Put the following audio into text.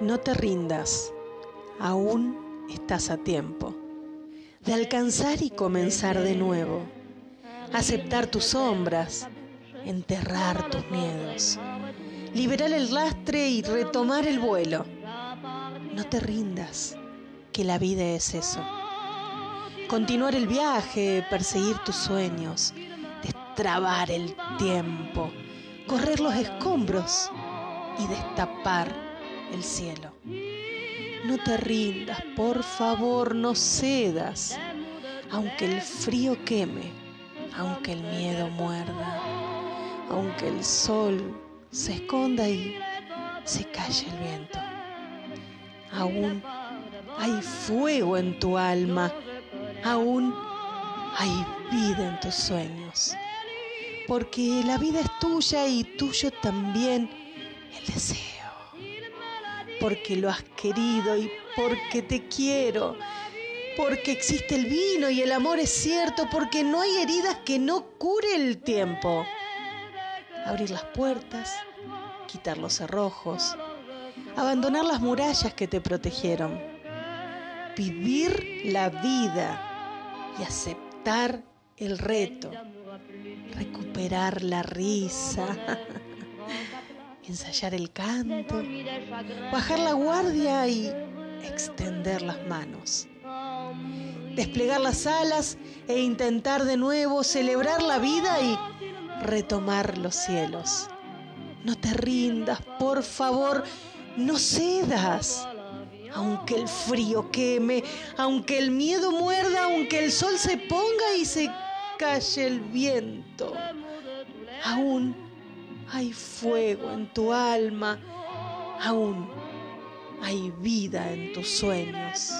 No te rindas, aún estás a tiempo de alcanzar y comenzar de nuevo, aceptar tus sombras, enterrar tus miedos, liberar el lastre y retomar el vuelo. No te rindas, que la vida es eso. Continuar el viaje, perseguir tus sueños, destrabar el tiempo, correr los escombros y destapar el cielo. No te rindas, por favor, no cedas, aunque el frío queme, aunque el miedo muerda, aunque el sol se esconda y se calle el viento. Aún hay fuego en tu alma, aún hay vida en tus sueños, porque la vida es tuya y tuyo también el deseo, porque lo has querido y porque te quiero, porque existe el vino y el amor es cierto, porque no hay heridas que no cure el tiempo. Abrir las puertas, quitar los cerrojos, abandonar las murallas que te protegieron, vivir la vida y aceptar el reto, recuperar la risa, ensayar el canto, bajar la guardia y extender las manos, desplegar las alas e intentar de nuevo celebrar la vida y retomar los cielos. No te rindas, por favor, no cedas. Aunque el frío queme, aunque el miedo muerda, aunque el sol se ponga y se calle el viento, aún hay fuego en tu alma, aún hay vida en tus sueños.